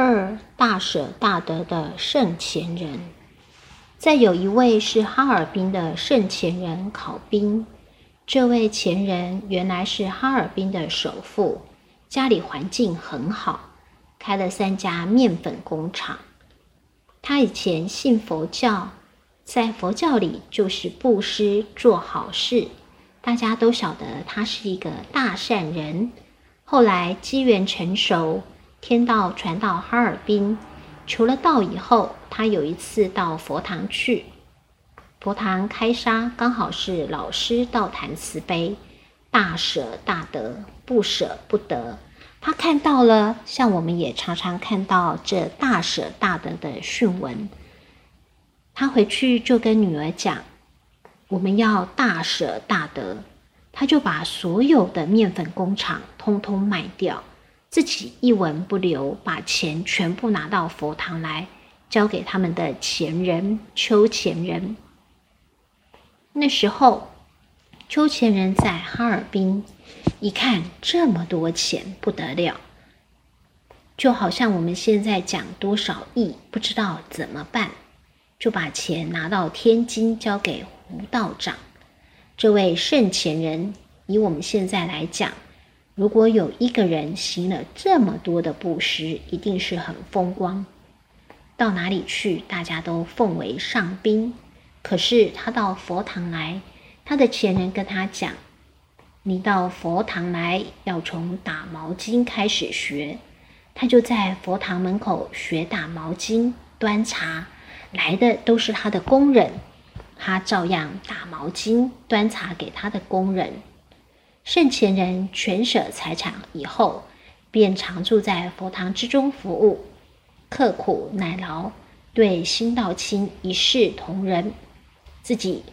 二大舍大得的圣贤人，再有一位是哈尔滨的圣贤人考宾。这位前人原来是哈尔滨的首富，家里环境很好，开了三家面粉工厂。他以前信佛教，在佛教里就是布施做好事，大家都晓得他是一个大善人。后来机缘成熟。天道传到哈尔滨，求了道以后，他有一次到佛堂去，佛堂开沙，刚好是老师道谈慈悲，大舍大得，不舍不得。他看到了，像我们也常常看到这大舍大得的训文。他回去就跟女儿讲，我们要大舍大得，他就把所有的面粉工厂通通卖掉。自己一文不留，把钱全部拿到佛堂来，交给他们的前人秋前人。那时候，秋前人在哈尔滨，一看这么多钱不得了，就好像我们现在讲多少亿，不知道怎么办，就把钱拿到天津交给胡道长。这位圣前人，以我们现在来讲。如果有一个人行了这么多的布施，一定是很风光。到哪里去，大家都奉为上宾。可是他到佛堂来，他的前人跟他讲：“你到佛堂来，要从打毛巾开始学。”他就在佛堂门口学打毛巾、端茶，来的都是他的工人，他照样打毛巾、端茶给他的工人。圣前人全舍财产以后，便常住在佛堂之中服务，刻苦耐劳，对新道亲一视同仁，自己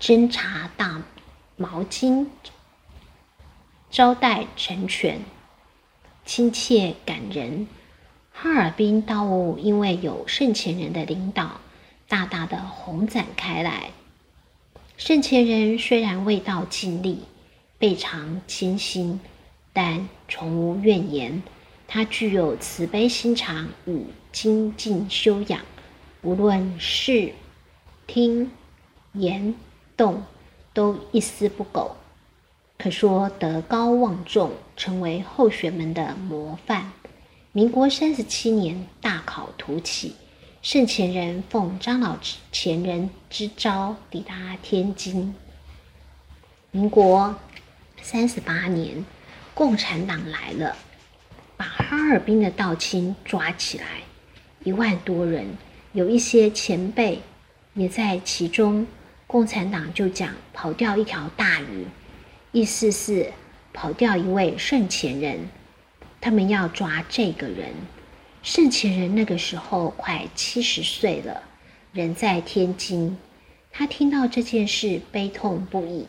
斟茶大毛巾，招待成全，亲切感人。哈尔滨道务因为有圣前人的领导，大大的红展开来。圣前人虽然未到尽力。非常清新，但从无怨言。他具有慈悲心肠与精进修养，无论视、听、言、动，都一丝不苟，可说德高望重，成为后学们的模范。民国三十七年，大考突起，圣前人奉张老前人之招，抵达天津。民国。三十八年，共产党来了，把哈尔滨的道清抓起来，一万多人，有一些前辈也在其中。共产党就讲跑掉一条大鱼，意思是跑掉一位圣前人，他们要抓这个人。圣前人那个时候快七十岁了，人在天津，他听到这件事悲痛不已。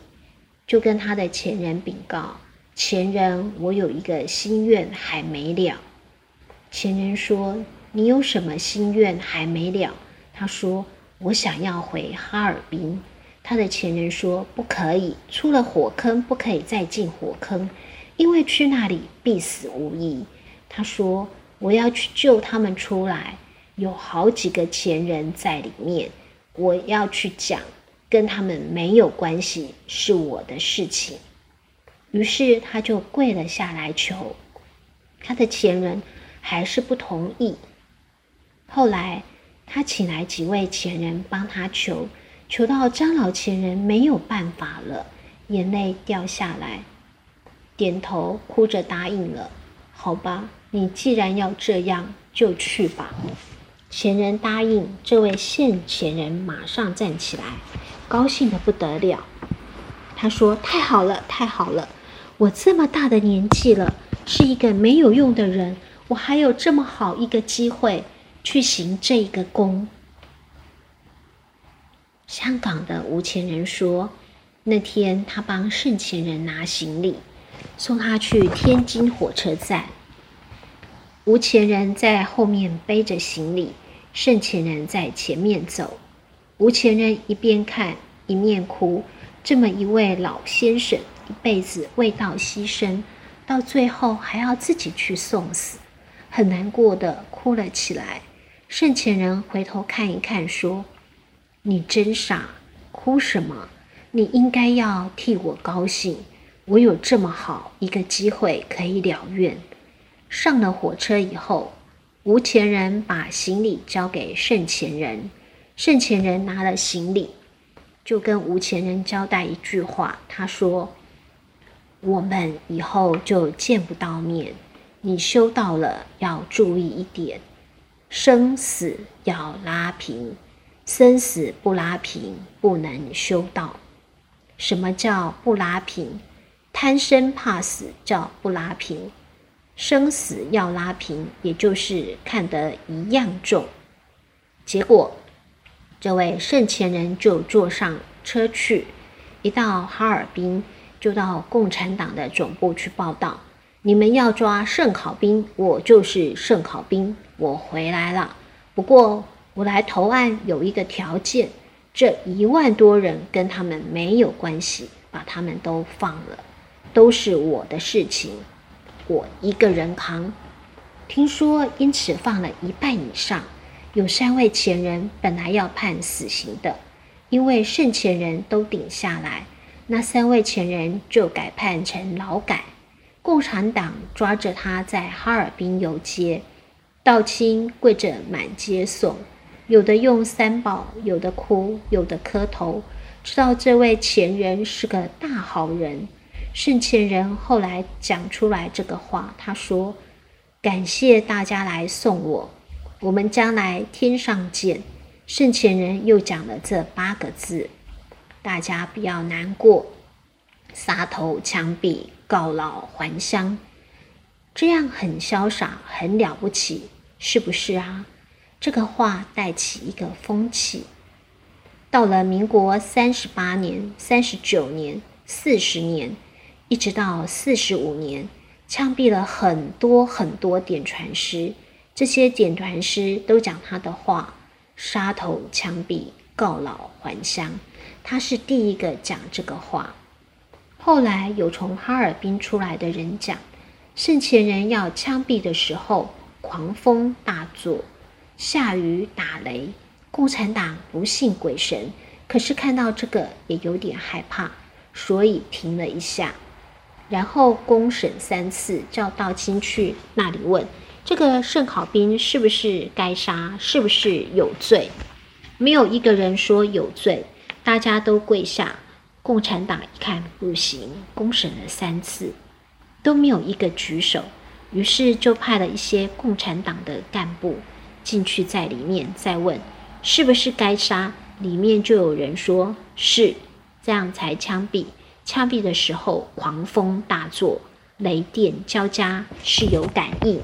就跟他的前人禀告：“前人，我有一个心愿还没了。”前人说：“你有什么心愿还没了？”他说：“我想要回哈尔滨。”他的前人说：“不可以，出了火坑不可以再进火坑，因为去那里必死无疑。”他说：“我要去救他们出来，有好几个前人在里面，我要去讲。”跟他们没有关系，是我的事情。于是他就跪了下来求，他的前人还是不同意。后来他请来几位前人帮他求，求到张老前人没有办法了，眼泪掉下来，点头哭着答应了。好吧，你既然要这样，就去吧。前人答应，这位现前人马上站起来。高兴的不得了，他说：“太好了，太好了！我这么大的年纪了，是一个没有用的人，我还有这么好一个机会去行这一个功。”香港的吴前人说：“那天他帮盛前人拿行李，送他去天津火车站。吴前人在后面背着行李，盛前人在前面走。”吴前人一边看一面哭，这么一位老先生，一辈子为道牺牲，到最后还要自己去送死，很难过的哭了起来。圣前人回头看一看，说：“你真傻，哭什么？你应该要替我高兴，我有这么好一个机会可以了愿。”上了火车以后，无钱人把行李交给圣前人，圣前人拿了行李，就跟无钱人交代一句话，他说：“我们以后就见不到面，你修道了要注意一点。”生死要拉平，生死不拉平，不能修道。什么叫不拉平？贪生怕死叫不拉平，生死要拉平，也就是看得一样重。结果，这位圣前人就坐上车去，一到哈尔滨，就到共产党的总部去报道。你们要抓圣考兵，我就是圣考兵，我回来了。不过我来投案有一个条件，这一万多人跟他们没有关系，把他们都放了，都是我的事情，我一个人扛。听说因此放了一半以上，有三位前人本来要判死刑的，因为圣前人都顶下来，那三位前人就改判成劳改。共产党抓着他在哈尔滨游街，道亲跪着满街送，有的用三宝，有的哭，有的磕头，知道这位前人是个大好人。圣前人后来讲出来这个话，他说：“感谢大家来送我，我们将来天上见。”圣前人又讲了这八个字：“大家不要难过。”撒头枪毙，告老还乡，这样很潇洒，很了不起，是不是啊？这个话带起一个风气。到了民国三十八年、三十九年、四十年，一直到四十五年，枪毙了很多很多点传师。这些剪团师都讲他的话：杀头枪毙，告老还乡。他是第一个讲这个话。后来有从哈尔滨出来的人讲，圣前人要枪毙的时候，狂风大作，下雨打雷。共产党不信鬼神，可是看到这个也有点害怕，所以停了一下。然后公审三次，叫道清去那里问这个圣考兵是不是该杀，是不是有罪？没有一个人说有罪，大家都跪下。共产党一看不行，公审了三次都没有一个举手，于是就派了一些共产党的干部进去，在里面再问是不是该杀。里面就有人说是，这样才枪毙。枪毙的时候狂风大作，雷电交加，是有感应。